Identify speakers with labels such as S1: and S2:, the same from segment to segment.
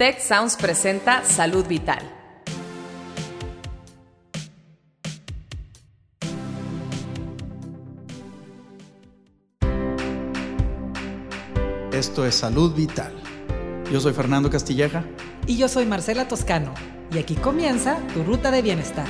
S1: Tech Sounds presenta Salud Vital.
S2: Esto es Salud Vital. Yo soy Fernando Castilleja.
S3: Y yo soy Marcela Toscano. Y aquí comienza tu ruta de bienestar.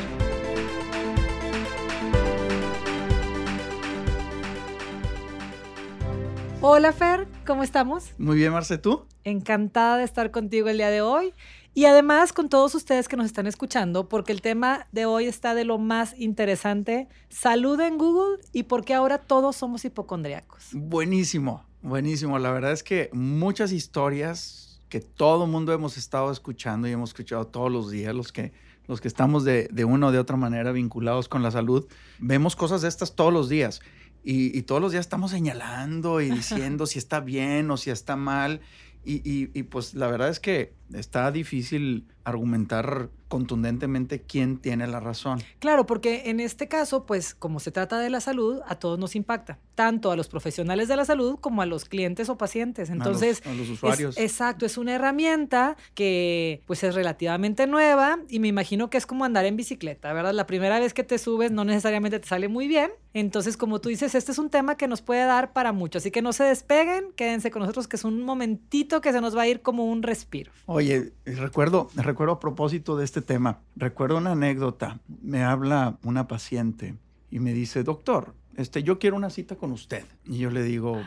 S3: Hola Fer, ¿cómo estamos?
S2: Muy bien, Marce, ¿tú?
S3: Encantada de estar contigo el día de hoy. Y además con todos ustedes que nos están escuchando, porque el tema de hoy está de lo más interesante, salud en Google y por qué ahora todos somos hipocondriacos.
S2: Buenísimo, buenísimo. La verdad es que muchas historias que todo mundo hemos estado escuchando y hemos escuchado todos los días, los que, los que estamos de, de una o de otra manera vinculados con la salud, vemos cosas de estas todos los días. Y, y todos los días estamos señalando y diciendo si está bien o si está mal. Y, y, y, pues la verdad es que está difícil argumentar contundentemente quién tiene la razón.
S3: Claro, porque en este caso, pues como se trata de la salud, a todos nos impacta, tanto a los profesionales de la salud como a los clientes o pacientes. Entonces,
S2: a los, a los usuarios.
S3: Es, exacto, es una herramienta que pues es relativamente nueva y me imagino que es como andar en bicicleta, ¿verdad? La primera vez que te subes no necesariamente te sale muy bien. Entonces, como tú dices, este es un tema que nos puede dar para mucho, así que no se despeguen, quédense con nosotros que es un momentito que se nos va a ir como un respiro.
S2: Oye, recuerdo, recuerdo a propósito de este tema, recuerdo una anécdota. Me habla una paciente y me dice, doctor, este, yo quiero una cita con usted. Y yo le digo,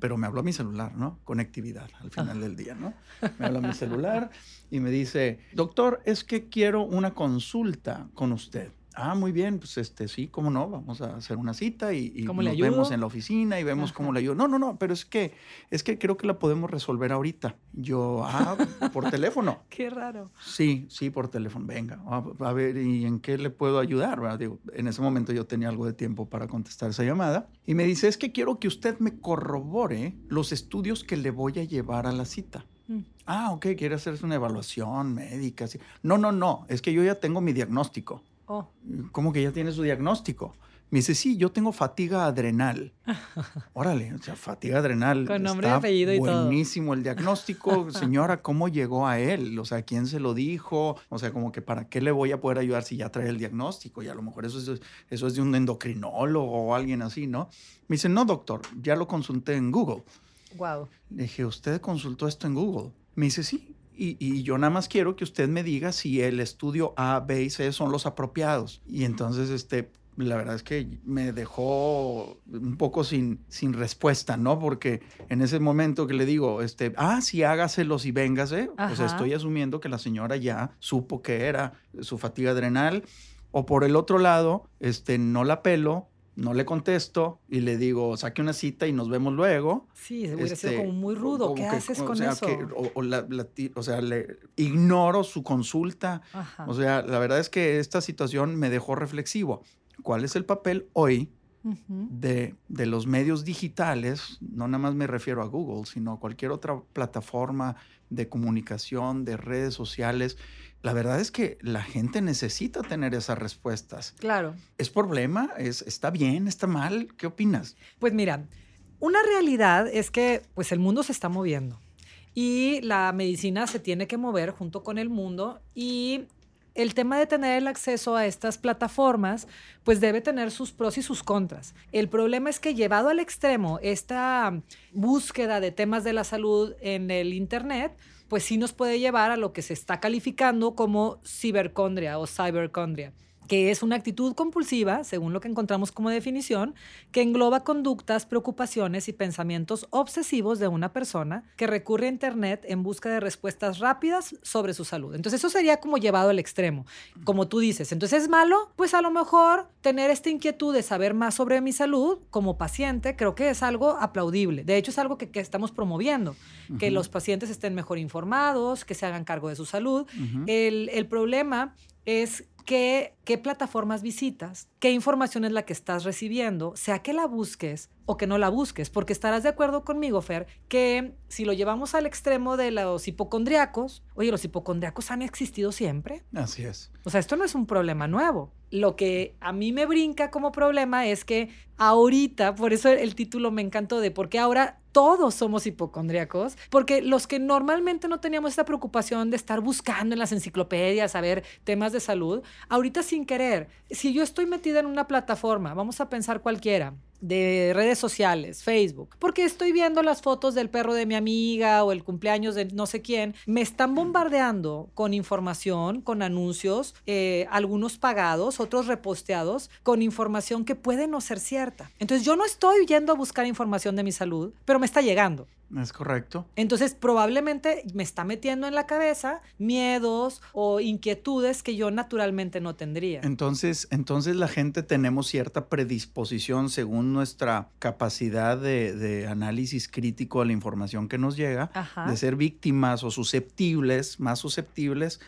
S2: pero me habló a mi celular, ¿no? Conectividad al final del día, ¿no? Me habla a mi celular y me dice, doctor, es que quiero una consulta con usted. Ah, muy bien, pues este sí, cómo no, vamos a hacer una cita y, y
S3: ¿Cómo
S2: nos
S3: le
S2: vemos en la oficina y vemos
S3: Ajá.
S2: cómo le ayudo. No, no, no, pero es que es que creo que la podemos resolver ahorita. Yo, ah, por teléfono.
S3: Qué raro.
S2: Sí, sí, por teléfono. Venga, a, a ver, ¿y en qué le puedo ayudar? en ese momento yo tenía algo de tiempo para contestar esa llamada. Y me dice, es que quiero que usted me corrobore los estudios que le voy a llevar a la cita.
S3: Mm.
S2: Ah, ok, quiere hacerse una evaluación médica. sí. No, no, no, es que yo ya tengo mi diagnóstico.
S3: Oh,
S2: ¿Cómo que ya tiene su diagnóstico? Me dice, sí, yo tengo fatiga adrenal. Órale, o sea, fatiga adrenal.
S3: Con nombre y
S2: está
S3: apellido y todo.
S2: Buenísimo el diagnóstico. Señora, ¿cómo llegó a él? O sea, ¿quién se lo dijo? O sea, como que ¿para qué le voy a poder ayudar si ya trae el diagnóstico? Y a lo mejor eso es, eso es de un endocrinólogo o alguien así, ¿no? Me dice, no, doctor, ya lo consulté en Google.
S3: wow.
S2: Le dije, ¿usted consultó esto en Google? Me dice, sí. Y, y, yo nada más quiero que usted me diga si el estudio A, B y C son los apropiados. Y entonces, este, la verdad es que me dejó un poco sin, sin respuesta, ¿no? Porque en ese momento que le digo, este, ah, sí, hágaselos y véngase, pues
S3: Ajá.
S2: estoy asumiendo que la señora ya supo que era su fatiga adrenal. O por el otro lado, este, no la pelo, no le contesto y le digo, saque una cita y nos vemos luego.
S3: Sí, hubiera sido
S2: Este,
S3: como muy rudo.
S2: como
S3: ¿Qué
S2: que-
S3: haces
S2: o
S3: con
S2: sea,
S3: eso?
S2: que- o, o la- la ti- o sea, le ignoro su consulta.
S3: Ajá.
S2: O sea, la verdad es que esta situación me dejó reflexivo. ¿Cuál es el papel hoy de, de los medios digitales? No nada más me refiero a Google, sino a cualquier otra plataforma de comunicación, de redes sociales. La verdad es que la gente necesita tener esas respuestas.
S3: Claro.
S2: ¿Es problema? ¿Es, ¿Está bien? ¿Está mal? ¿Qué opinas?
S3: Pues mira, una realidad es que pues el mundo se está moviendo y la medicina se tiene que mover junto con el mundo y el tema de tener el acceso a estas plataformas pues debe tener sus pros y sus contras. El problema es que llevado al extremo esta búsqueda de temas de la salud en el internet pues sí nos puede llevar a lo que se está calificando como cibercondria o cybercondria que es una actitud compulsiva, según lo que encontramos como definición, que engloba conductas, preocupaciones y pensamientos obsesivos de una persona que recurre a Internet en busca de respuestas rápidas sobre su salud. Entonces eso sería como llevado al extremo, como tú dices. Entonces es malo, pues a lo mejor tener esta inquietud de saber más sobre mi salud como paciente, creo que es algo aplaudible. De hecho es algo que, que estamos promoviendo, que los pacientes estén mejor informados, que se hagan cargo de su salud. El, el problema es qué plataformas visitas, qué información es la que estás recibiendo, sea que la busques o que no la busques, porque estarás de acuerdo conmigo, Fer, que si lo llevamos al extremo de los hipocondriacos, oye, los hipocondriacos han existido siempre.
S2: Así es.
S3: O sea, esto no es un problema nuevo. Lo que a mí me brinca como problema es que ahorita, por eso el título me encantó de por qué ahora todos somos hipocondríacos, porque los que normalmente no teníamos esta preocupación de estar buscando en las enciclopedias, saber temas de salud, ahorita sin querer, si yo estoy metida en una plataforma, vamos a pensar cualquiera, de redes sociales, Facebook, porque estoy viendo las fotos del perro de mi amiga o el cumpleaños de no sé quién, me están bombardeando con información, con anuncios, eh, algunos pagados, otros reposteados, con información que puede no ser cierta. Entonces yo no estoy yendo a buscar información de mi salud, pero me está llegando.
S2: Es correcto.
S3: Entonces, probablemente me está metiendo en la cabeza miedos o inquietudes que yo naturalmente no tendría.
S2: Entonces, entonces la gente tenemos cierta predisposición según nuestra capacidad de, análisis crítico a la información que nos llega, de ser víctimas o susceptibles, más susceptibles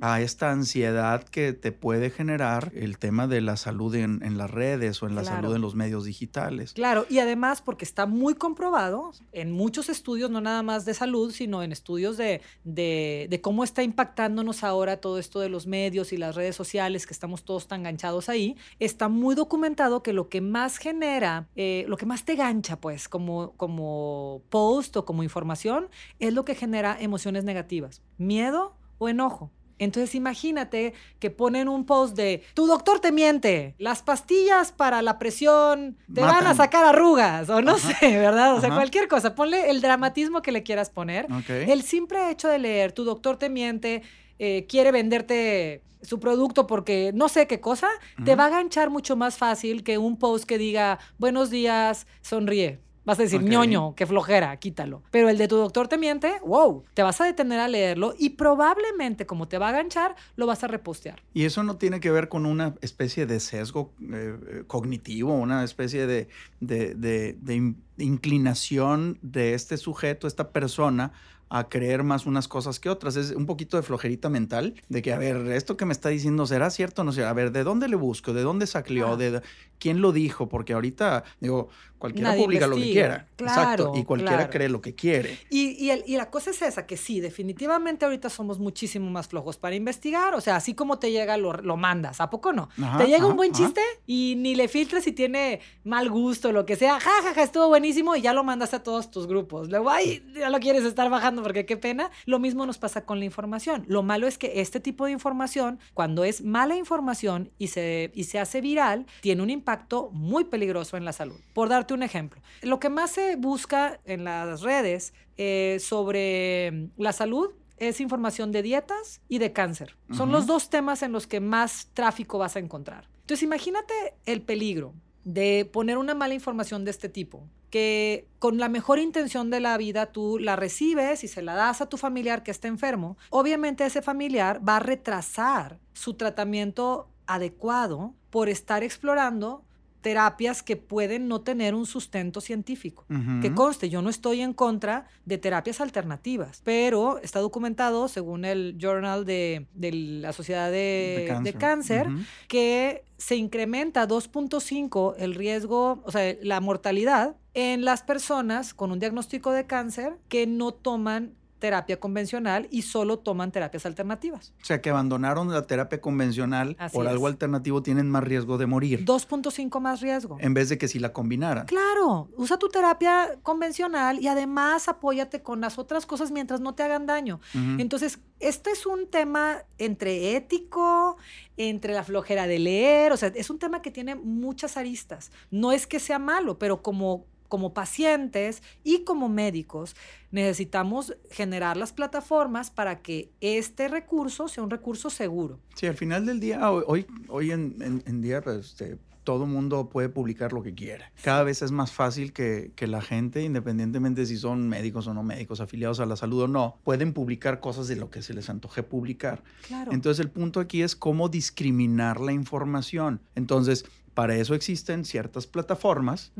S2: a esta ansiedad que te puede generar el tema de la salud en, las redes o en la salud en los medios digitales.
S3: Claro, y además porque está muy comprobado en muchos estudios, no nada más de salud, sino en estudios de, de, cómo está impactándonos ahora todo esto de los medios y las redes sociales, que estamos todos tan enganchados ahí, está muy documentado que lo que más genera, eh, lo que más te gancha, pues, como, como post o como información, es lo que genera emociones negativas, miedo o enojo. Entonces imagínate que ponen un post de, tu doctor te miente, las pastillas para la presión te van a sacar arrugas, o no sé, ¿verdad? O sea, cualquier cosa, ponle el dramatismo que le quieras poner. El simple hecho de leer, tu doctor te miente, eh, quiere venderte su producto porque no sé qué cosa, te va a ganchar mucho más fácil que un post que diga, buenos días, sonríe. Vas a decir, ñoño, qué flojera, quítalo. Pero el de tu doctor te miente, wow, te vas a detener a leerlo y probablemente, como te va a ganchar, lo vas a repostear.
S2: Y eso no tiene que ver con una especie de sesgo eh, cognitivo, una especie de, de inclinación de este sujeto, esta persona, a creer más unas cosas que otras. Es un poquito de flojerita mental, de que, a ver, esto que me está diciendo, ¿será cierto o no será? A ver, ¿de dónde le busco? ¿De dónde salió? ¿De quién lo dijo? Porque ahorita, digo, cualquiera publica lo que quiera. Exacto. Y cualquiera cree lo que quiere.
S3: Y, y, la cosa es esa, que sí, definitivamente ahorita somos muchísimo más flojos para investigar. O sea, así como te llega, lo, lo mandas. ¿A poco no? te llega un buen chiste y ni le filtras si tiene mal gusto o lo que sea. Ja, ja, ja, estuvo buenísimo y ya lo mandas a todos tus grupos. Luego, ay, ya lo quieres estar bajando porque qué pena. Lo mismo nos pasa con la información. Lo malo es que este tipo de información, cuando es mala información y se, y se hace viral, tiene un impacto muy peligroso en la salud. Por darte un ejemplo, lo que más se busca en las redes eh, sobre la salud es información de dietas y de cáncer. Son los dos temas en los que más tráfico vas a encontrar. Entonces imagínate el peligro de poner una mala información de este tipo, que con la mejor intención de la vida tú la recibes y se la das a tu familiar que está enfermo, obviamente ese familiar va a retrasar su tratamiento adecuado por estar explorando terapias que pueden no tener un sustento científico. Que conste, yo no estoy en contra de terapias alternativas, pero está documentado, según el Journal de, la Sociedad de, Cáncer, que se incrementa 2.5 el riesgo, o sea, la mortalidad en las personas con un diagnóstico de cáncer que no toman terapia convencional y solo toman terapias alternativas.
S2: O sea, que abandonaron la terapia convencional por algo alternativo tienen más riesgo de morir.
S3: 2.5 más riesgo.
S2: En vez de que si la combinaran.
S3: Claro, usa tu terapia convencional y además apóyate con las otras cosas mientras no te hagan daño. Entonces, este es un tema entre ético, entre la flojera de leer, o sea, es un tema que tiene muchas aristas. No es que sea malo, pero como como pacientes y como médicos, necesitamos generar las plataformas para que este recurso sea un recurso seguro.
S2: Sí, al final del día, hoy, hoy en, día, pues, este, todo mundo puede publicar lo que quiera. Cada vez es más fácil que, que, la gente, independientemente si son médicos o no médicos, afiliados a la salud o no, pueden publicar cosas de lo que se les antoje publicar. Claro. Entonces el punto aquí es cómo discriminar la información. Entonces, para eso existen ciertas plataformas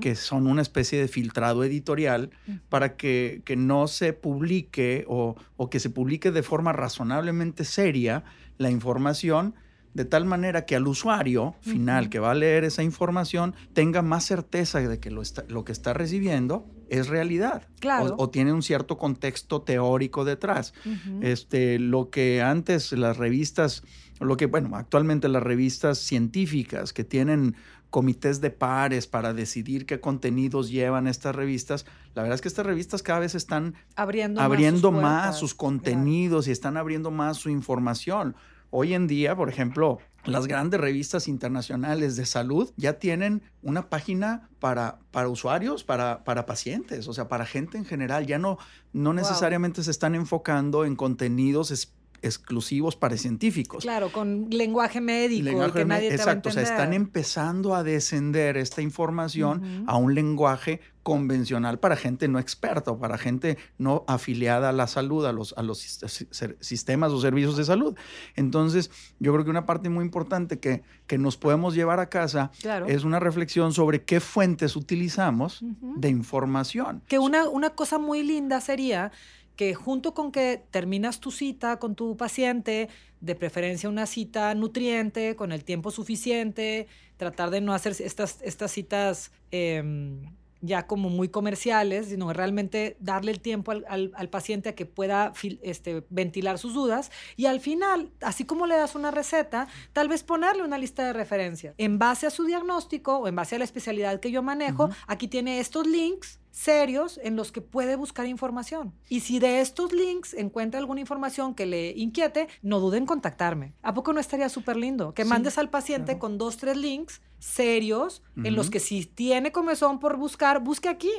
S2: que son una especie de filtrado editorial para que, no se publique o, que se publique de forma razonablemente seria la información de tal manera que al usuario final que va a leer esa información tenga más certeza de que lo, lo que está recibiendo es realidad
S3: claro.
S2: o, tiene un cierto contexto teórico detrás. este, lo que antes las revistas lo que, bueno, actualmente las revistas científicas que tienen comités de pares para decidir qué contenidos llevan estas revistas. La verdad es que estas revistas cada vez están
S3: abriendo,
S2: abriendo más, sus,
S3: más
S2: sus, contenidos y están abriendo más su información. Hoy en día, por ejemplo, las grandes revistas internacionales de salud ya tienen una página para, para usuarios, para, para pacientes, o sea, para gente en general. Ya no, no necesariamente wow. se están enfocando en contenidos exclusivos para científicos.
S3: Claro, con lenguaje médico lenguaje que nadie te
S2: Exacto,
S3: va a
S2: o sea, están empezando a descender esta información uh -huh. a un lenguaje convencional para gente no experta o para gente no afiliada a la salud, a los, a los sistemas o servicios de salud. Entonces, yo creo que una parte muy importante que, que nos podemos llevar a casa
S3: claro.
S2: es una reflexión sobre qué fuentes utilizamos uh -huh. de información.
S3: Que una, una cosa muy linda sería que junto con que terminas tu cita con tu paciente, de preferencia una cita nutriente, con el tiempo suficiente, tratar de no hacer estas, estas citas eh, ya como muy comerciales, sino realmente darle el tiempo al, al, al paciente a que pueda este, ventilar sus dudas y al final, así como le das una receta, tal vez ponerle una lista de referencia. En base a su diagnóstico o en base a la especialidad que yo manejo, uh -huh. aquí tiene estos links serios en los que puede buscar información. Y si de estos links encuentra alguna información que le inquiete, no dude en contactarme. ¿A poco no estaría súper lindo? Que sí, mandes al paciente claro. con dos, tres links serios uh -huh. en los que si tiene comezón por buscar, busque aquí.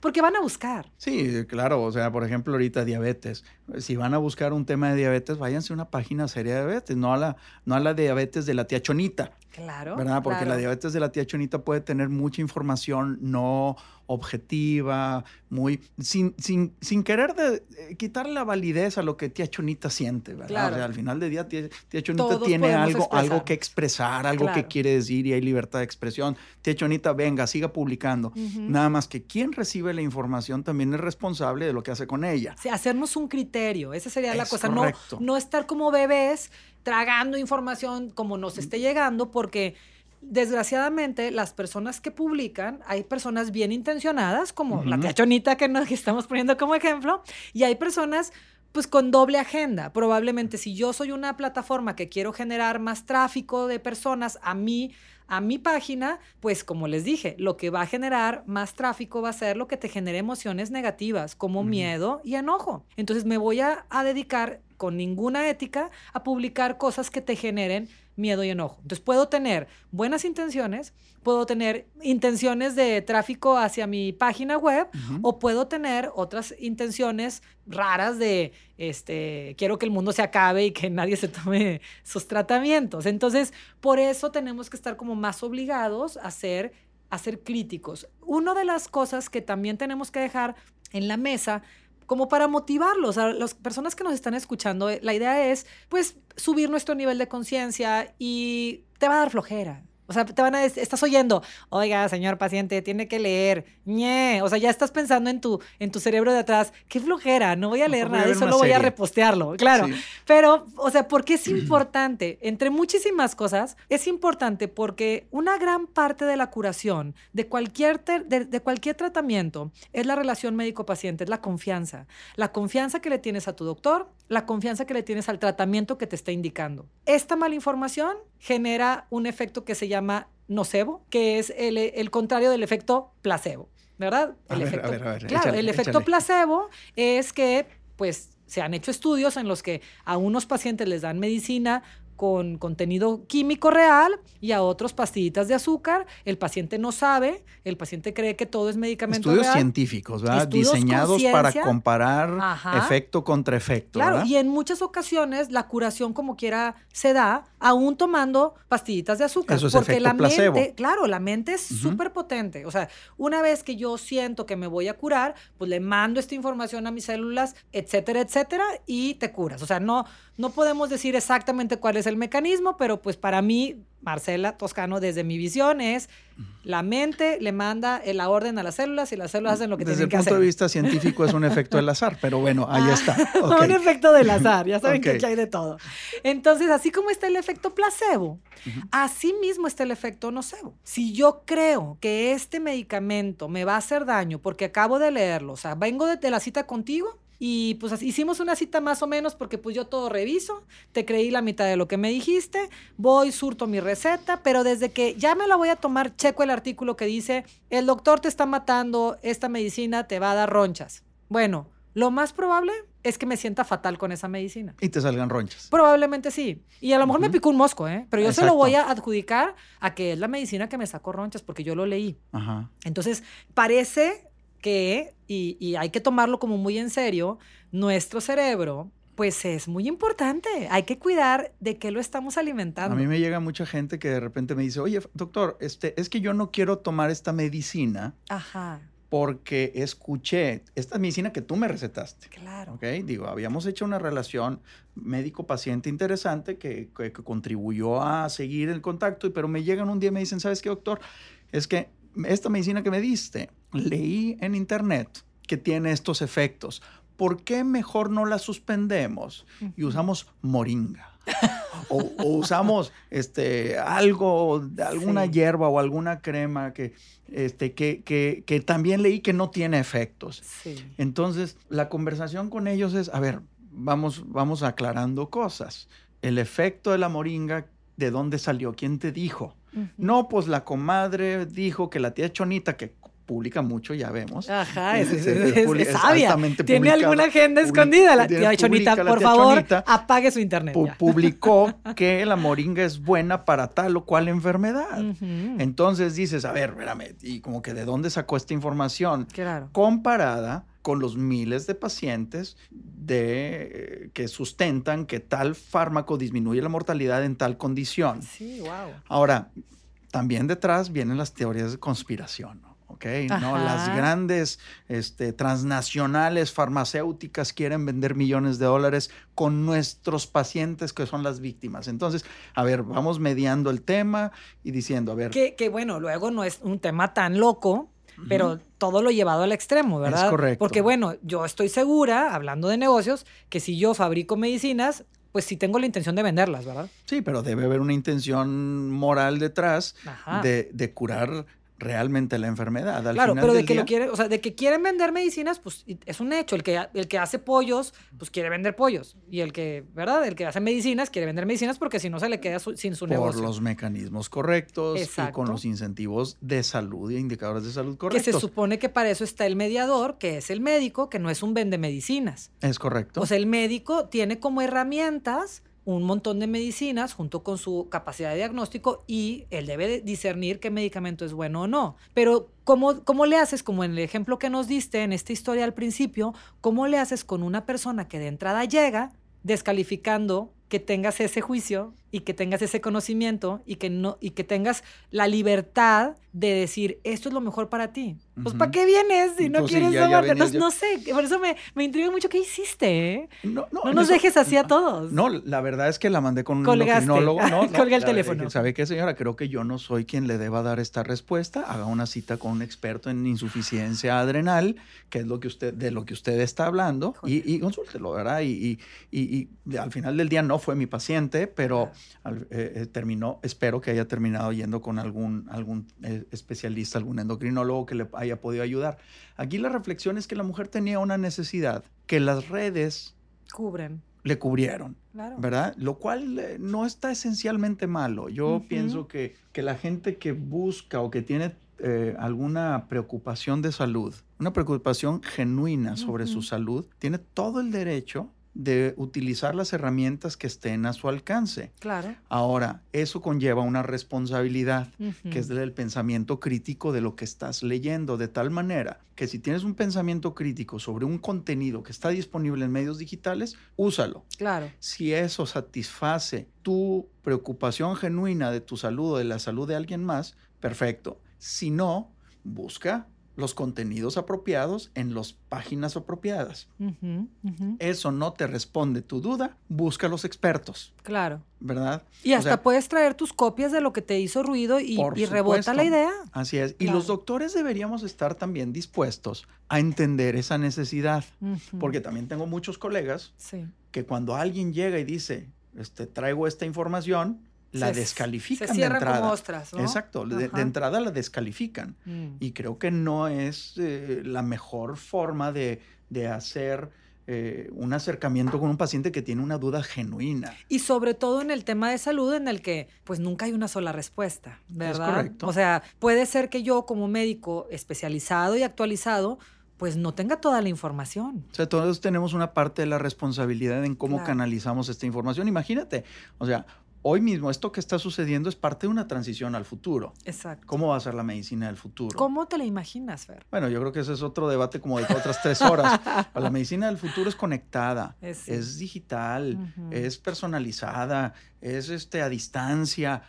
S3: Porque van a buscar.
S2: Sí, claro. O sea, por ejemplo, ahorita diabetes. Si van a buscar un tema de diabetes, váyanse a una página seria de diabetes, no a la, no a la diabetes de la tía Chonita.
S3: Claro.
S2: ¿Verdad? Porque
S3: claro.
S2: la diabetes de la tía Chonita puede tener mucha información no objetiva, muy. sin, sin, sin querer de, eh, quitarle la validez a lo que tía Chonita siente, ¿verdad?
S3: Claro.
S2: O sea, al final del día, tía, tía Chonita Todos tiene algo, algo que expresar, algo
S3: claro.
S2: que quiere decir y hay libertad de expresión. Tía Chonita, venga, siga publicando. Uh -huh. Nada más que quien recibe la información también es responsable de lo que hace con ella.
S3: Sí, hacernos un criterio, esa sería
S2: es
S3: la cosa.
S2: Correcto.
S3: No, no estar como bebés tragando información como nos esté llegando, porque desgraciadamente las personas que publican, hay personas bien intencionadas, como uh -huh. la tía Chonita que nos que estamos poniendo como ejemplo, y hay personas pues con doble agenda. Probablemente si yo soy una plataforma que quiero generar más tráfico de personas a mí, a mi página, pues como les dije, lo que va a generar más tráfico va a ser lo que te genere emociones negativas, como uh -huh. miedo y enojo. Entonces me voy a, a dedicar con ninguna ética a publicar cosas que te generen miedo y enojo. Entonces puedo tener buenas intenciones, puedo tener intenciones de tráfico hacia mi página web uh -huh. o puedo tener otras intenciones raras de este quiero que el mundo se acabe y que nadie se tome sus tratamientos. Entonces, por eso tenemos que estar como más obligados a ser a ser críticos. Una de las cosas que también tenemos que dejar en la mesa como para motivarlos a las personas que nos están escuchando. La idea es, pues, subir nuestro nivel de conciencia y te va a dar flojera. O sea, te van a estás oyendo, oiga, señor paciente, tiene que leer. ñe. O sea, ya estás pensando en tu, en tu cerebro de atrás, qué flojera, no voy a leer no, nada, y solo voy a repostearlo. Claro. Sí. Pero, o sea, porque es importante, entre muchísimas cosas, es importante porque una gran parte de la curación de cualquier, de, de cualquier tratamiento es la relación médico-paciente, es la confianza. La confianza que le tienes a tu doctor, la confianza que le tienes al tratamiento que te está indicando. Esta mala información genera un efecto que se llama nocebo, que es el, el contrario del efecto placebo, ¿verdad?
S2: A
S3: el
S2: ver,
S3: efecto,
S2: a ver, a ver,
S3: claro,
S2: échale,
S3: el efecto
S2: échale.
S3: placebo es que, pues, se han hecho estudios en los que a unos pacientes les dan medicina con contenido químico real y a otros pastillitas de azúcar. El paciente no sabe, el paciente cree que todo es medicamento
S2: Estudios
S3: real.
S2: científicos, ¿verdad?
S3: Estudios
S2: Diseñados para comparar
S3: Ajá.
S2: efecto contra efecto,
S3: Claro,
S2: ¿verdad?
S3: y en muchas ocasiones la curación como quiera se da aún tomando pastillitas de azúcar.
S2: Eso es
S3: porque
S2: efecto
S3: la
S2: placebo.
S3: mente, claro, la mente es
S2: Ujú.
S3: súper potente. O sea, una vez que yo siento que me voy a curar, pues le mando esta información a mis células, etcétera, etcétera, y te curas. O sea, no, no podemos decir exactamente cuál es el mecanismo, pero pues para mí, Marcela Toscano, desde mi visión es la mente le manda la orden a las células y las células hacen lo que
S2: Desde el
S3: tienen que
S2: punto
S3: hacer.
S2: de vista científico es un efecto del azar, pero bueno, ahí
S3: Ah,
S2: está.
S3: Un efecto del azar, ya saben que aquí hay de todo. Entonces, así como está el efecto placebo, así mismo está el efecto nocebo. Si yo creo que este medicamento me va a hacer daño porque acabo de leerlo, o sea, vengo de, de la cita contigo y pues así, hicimos una cita más o menos porque pues yo todo reviso, te creí la mitad de lo que me dijiste, voy, surto mi receta, pero desde que ya me la voy a tomar, checo el artículo que dice, el doctor te está matando, esta medicina te va a dar ronchas. Bueno, lo más probable es que me sienta fatal con esa medicina.
S2: Y te salgan ronchas.
S3: Probablemente sí. Y a lo mejor me picó un mosco, ¿eh? Pero yo se lo voy a adjudicar a que es la medicina que me sacó ronchas porque yo lo leí.
S2: Ajá.
S3: Entonces, parece que, y, y hay que tomarlo como muy en serio, nuestro cerebro, pues es muy importante. Hay que cuidar de qué lo estamos alimentando.
S2: A mí me llega mucha gente que de repente me dice, oye, doctor, este, es que yo no quiero tomar esta medicina
S3: Ajá,
S2: porque escuché esta medicina que tú me recetaste.
S3: claro.
S2: ¿Ok? Digo, habíamos hecho una relación médico-paciente interesante que, que- que contribuyó a seguir el contacto, pero me llegan un día y me dicen, ¿sabes qué, doctor? Es que esta medicina que me diste, leí en internet que tiene estos efectos. ¿Por qué mejor no la suspendemos y usamos moringa? o, o usamos este, algo, alguna
S3: Sí.
S2: hierba o alguna crema que, este, que, que, que también leí que no tiene efectos.
S3: Sí.
S2: Entonces, la conversación con ellos es, a ver, vamos, vamos aclarando cosas. El efecto de la moringa, ¿de dónde salió? ¿Quién te dijo? No, pues la comadre dijo que la tía Chonita, que publica mucho, ya vemos.
S3: Ajá, es, es-
S2: Es- es-
S3: sabia. Tiene alguna agenda escondida. La tía Chonita, por
S2: tía
S3: favor,
S2: Chonita.
S3: apague su internet.
S2: Pu-
S3: ya.
S2: publicó que la moringa es buena para tal o cual enfermedad. Entonces dices, a ver, espérame, y como que de dónde sacó esta información
S3: Claro.
S2: comparada con los miles de pacientes de, eh, que sustentan que tal fármaco disminuye la mortalidad en tal condición.
S3: Sí, wow.
S2: Ahora, también detrás vienen las teorías de conspiración, ¿no? ¿ok? ¿no? Las grandes este, transnacionales farmacéuticas quieren vender millones de dólares con nuestros pacientes que son las víctimas. Entonces, a ver, vamos mediando el tema y diciendo, a ver,
S3: Que, que bueno, luego no es un tema tan loco, pero todo lo llevado al extremo, ¿verdad?
S2: correcto.
S3: Porque bueno, yo estoy segura, hablando de negocios, que si yo fabrico medicinas, pues sí tengo la intención de venderlas, ¿verdad?
S2: sí, pero debe haber una intención moral detrás de, de curar realmente la enfermedad. Al
S3: claro,
S2: final
S3: pero de que lo quieren, o sea, de que quieren vender medicinas, pues es un hecho. El que, el que hace pollos, pues quiere vender pollos. Y el que, ¿verdad? El que hace medicinas, quiere vender medicinas porque si no se le queda su- sin su
S2: por
S3: negocio.
S2: los mecanismos correctos y con los incentivos de salud y indicadores de salud
S3: que
S2: correctos.
S3: se supone que para eso está el mediador, que es el médico, que no es un vende medicinas.
S2: Es correcto.
S3: O sea, el médico tiene como herramientas un montón de medicinas junto con su capacidad de diagnóstico y él debe de discernir qué medicamento es bueno o no. Pero ¿cómo, ¿cómo le haces, como en el ejemplo que nos diste en esta historia al principio, cómo le haces con una persona que de entrada llega descalificando que tengas ese juicio y que tengas ese conocimiento y que no y que tengas la libertad de decir esto es lo mejor para ti. Pues. ¿para qué vienes si no
S2: Pues
S3: quieres
S2: ya- ya
S3: tomarte? No, sé, por eso me, me intriga mucho qué hiciste, ¿eh?
S2: no, no,
S3: No nos
S2: eso-
S3: dejes así a todos.
S2: No, la verdad es que la mandé con un endocrinólogo. No,
S3: Colgué el teléfono.
S2: ¿Sabe qué, señora? Creo que yo no soy quien le deba dar esta respuesta. Haga una cita con un experto en insuficiencia adrenal, que es lo que usted, de lo que usted está hablando, y, y consúltelo, ¿verdad? Y, y- y- y al final del día no fue mi paciente, pero al- eh, eh, terminó, espero que haya terminado yendo con algún, algún eh, especialista, algún endocrinólogo que le haya podido ayudar. Aquí la reflexión es que la mujer tenía una necesidad que las redes
S3: Cubren,
S2: le cubrieron.
S3: claro.
S2: ¿verdad? Lo cual no está esencialmente malo. Yo pienso que, que la gente que busca o que tiene eh, alguna preocupación de salud, una preocupación genuina sobre su salud, tiene todo el derecho de utilizar las herramientas que estén a su alcance.
S3: Claro.
S2: Ahora, eso conlleva una responsabilidad que es del pensamiento crítico de lo que estás leyendo, de tal manera que si tienes un pensamiento crítico sobre un contenido que está disponible en medios digitales, úsalo.
S3: Claro.
S2: Si eso satisface tu preocupación genuina de tu salud o de la salud de alguien más, perfecto. Si no, busca los contenidos apropiados en las páginas apropiadas. Eso no te responde tu duda, busca a los expertos,
S3: Claro.
S2: ¿verdad?
S3: Y
S2: O
S3: hasta
S2: sea,
S3: puedes traer tus copias de lo que te hizo ruido y, rebota la idea.
S2: Así es. Y los doctores deberíamos estar también dispuestos a entender esa necesidad, porque también tengo muchos colegas
S3: Sí.
S2: que cuando alguien llega y dice, este, traigo esta información, la
S3: Se-
S2: descalifican
S3: Se
S2: de
S3: cierran
S2: entrada.
S3: como ostras, ¿no?
S2: Exacto, de, de entrada la descalifican.
S3: Mm.
S2: Y creo que no es eh, la mejor forma de, de hacer eh, un acercamiento con un paciente que tiene una duda genuina.
S3: Y sobre todo en el tema de salud en el que pues nunca hay una sola respuesta, ¿verdad?
S2: Es correcto.
S3: O sea, puede ser que yo como médico especializado y actualizado pues no tenga toda la información.
S2: O sea, todos tenemos una parte de la responsabilidad en cómo
S3: Claro.
S2: canalizamos esta información. Imagínate, o sea, hoy mismo esto que está sucediendo es parte de una transición al futuro.
S3: Exacto.
S2: ¿Cómo va a ser la medicina del futuro?
S3: ¿Cómo te la imaginas, Fer?
S2: Bueno, yo creo que ese es otro debate como de otras tres horas. La medicina del futuro es conectada,
S3: Es-
S2: es, digital, es personalizada, es este, a distancia.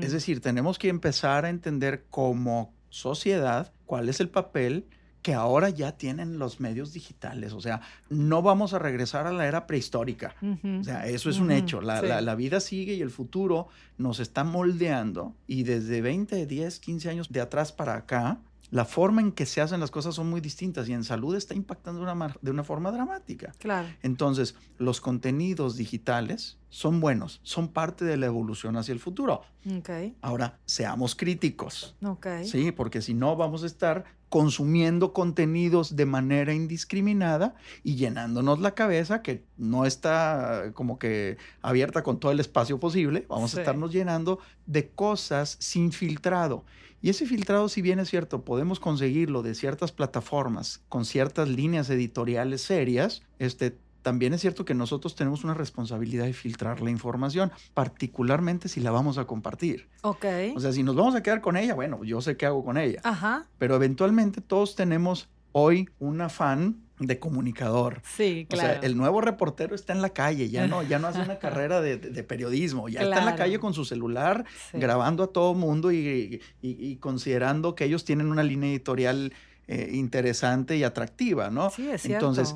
S2: Es decir, tenemos que empezar a entender como sociedad cuál es el papel que ahora ya tienen los medios digitales. O sea, no vamos a regresar a la era prehistórica.
S3: Ujú.
S2: O sea, eso es un
S3: Ujú,
S2: hecho. La,
S3: sí.
S2: la- la vida sigue y el futuro nos está moldeando. Y desde 20, 10, 15 años de atrás para acá, la forma en que se hacen las cosas son muy distintas y en salud está impactando de una, de una forma dramática.
S3: Claro.
S2: Entonces, los contenidos digitales son buenos, son parte de la evolución hacia el futuro.
S3: Ok.
S2: Ahora, seamos críticos.
S3: Ok.
S2: Sí, porque si no vamos a estar consumiendo contenidos de manera indiscriminada y llenándonos la cabeza que no está como que abierta con todo el espacio posible. Vamos
S3: Sí.
S2: a estarnos llenando de cosas sin filtrado. Y ese filtrado, si bien es cierto, podemos conseguirlo de ciertas plataformas con ciertas líneas editoriales serias, este también es cierto que nosotros tenemos una responsabilidad de filtrar la información, particularmente si la vamos a compartir.
S3: Ok.
S2: O sea, si nos vamos a quedar con ella, bueno, yo sé qué hago con ella.
S3: Ajá.
S2: Pero eventualmente todos tenemos hoy un afán de comunicador.
S3: Sí,
S2: O
S3: claro.
S2: sea, el nuevo reportero está en la calle, ya no, ya no hace una carrera de, de- de periodismo, ya está en la calle con su celular,
S3: Sí.
S2: grabando a todo mundo y, y- y considerando que ellos tienen una línea editorial eh, interesante y atractiva, ¿no?
S3: Sí, es cierto.
S2: Entonces,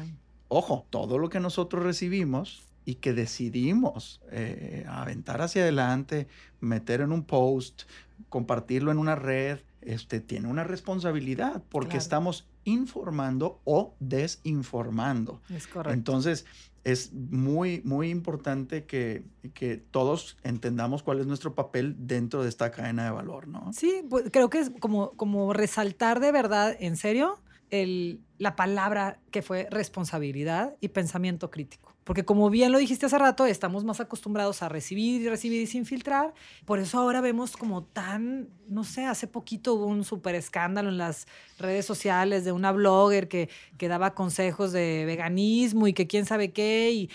S2: ojo, todo lo que nosotros recibimos y que decidimos eh, aventar hacia adelante, meter en un post, compartirlo en una red, este, tiene una responsabilidad porque
S3: Claro.
S2: estamos informando o desinformando.
S3: es correcto.
S2: Entonces, es muy, muy importante que, que todos entendamos cuál es nuestro papel dentro de esta cadena de valor, ¿no?
S3: Sí, pues creo que es como, como resaltar de verdad, en serio, la palabra que fue responsabilidad y pensamiento crítico. Porque como bien lo dijiste hace rato, estamos más acostumbrados a recibir y recibir y sin filtrar. Por eso ahora vemos como tan, no sé, hace poquito hubo un súper escándalo en las redes sociales de una blogger que, daba consejos de veganismo y que quién sabe qué.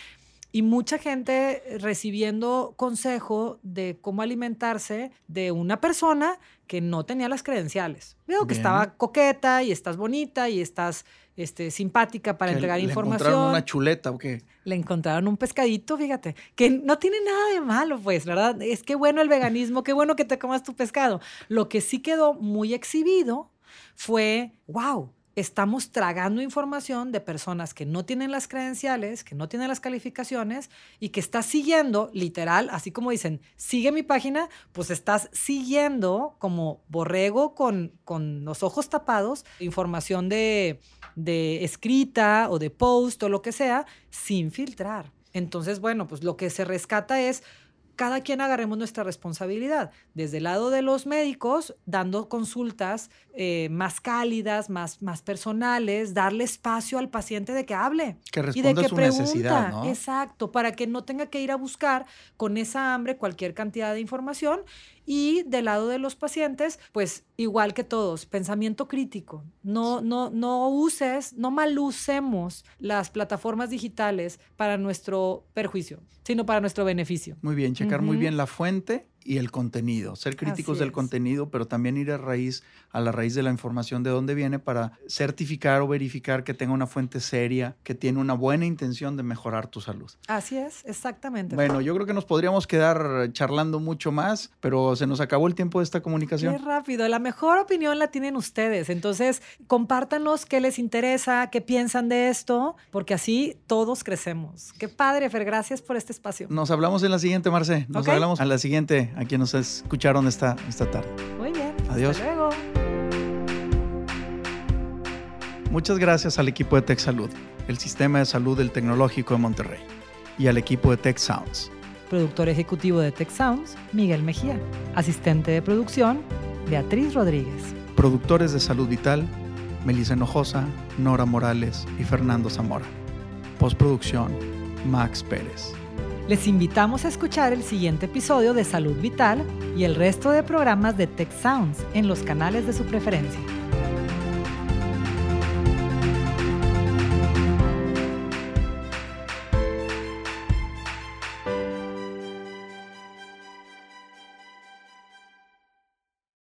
S3: Y mucha gente recibiendo consejo de cómo alimentarse de una persona que no tenía las credenciales. Veo que
S2: Bien.
S3: estaba coqueta y estás bonita y estás este, simpática para
S2: Que
S3: entregar
S2: le
S3: información.
S2: encontraron una chuleta o qué?
S3: Le encontraron un pescadito, fíjate, que no tiene nada de malo, pues, ¿verdad? Es que bueno el veganismo, qué bueno que te comas tu pescado. Lo que sí quedó muy exhibido fue, wow, estamos tragando información de personas que no tienen las credenciales, que no tienen las calificaciones y que estás siguiendo, literal, así como dicen, sigue mi página, pues estás siguiendo como borrego con, con los ojos tapados, información de, de escrita o de post o lo que sea, sin filtrar. Entonces, bueno, pues lo que se rescata es cada quien agarremos nuestra responsabilidad. Desde el lado de los médicos, dando consultas eh, más cálidas, más, más personales, darle espacio al paciente de que hable.
S2: Que
S3: Y de
S2: responda
S3: que
S2: su
S3: pregunta,
S2: necesidad, ¿no?
S3: exacto, para que no tenga que ir a buscar con esa hambre cualquier cantidad de información. Y del lado de los pacientes, pues igual que todos, pensamiento crítico. No, no, no uses, no mal usemos las plataformas digitales para nuestro perjuicio, sino para nuestro beneficio.
S2: Muy bien, checar muy bien la fuente y el contenido, ser críticos
S3: Así
S2: del
S3: es.
S2: contenido, pero también ir a raíz a la raíz de la información de dónde viene para certificar o verificar que tenga una fuente seria, que tiene una buena intención de mejorar tu salud.
S3: Así es, exactamente.
S2: Bueno, yo creo que nos podríamos quedar charlando mucho más, pero se nos acabó el tiempo de esta
S3: Qué
S2: comunicación.
S3: rápido. La mejor opinión la tienen ustedes. Entonces, compártanos qué les interesa, qué piensan de esto, porque así todos crecemos. Qué padre, Fer. Gracias por este espacio.
S2: Nos hablamos en la siguiente, Marce. Nos hablamos a la siguiente, a quien nos escucharon esta, esta tarde.
S3: Muy bien.
S2: Adiós.
S3: Hasta luego.
S2: Muchas gracias al equipo de Tech Salud, el sistema de salud del Tecnológico de Monterrey, y al equipo de Tech Sounds.
S3: Productor ejecutivo de Tech Sounds, Miguel Mejía. Asistente de producción, Beatriz Rodríguez.
S2: Productores de Salud Vital, Melissa Hinojosa, Nora Morales y Fernando Zamora. Postproducción, Max Pérez.
S3: Les invitamos a escuchar el siguiente episodio de Salud Vital y el resto de programas de Tech Sounds en los canales de su preferencia.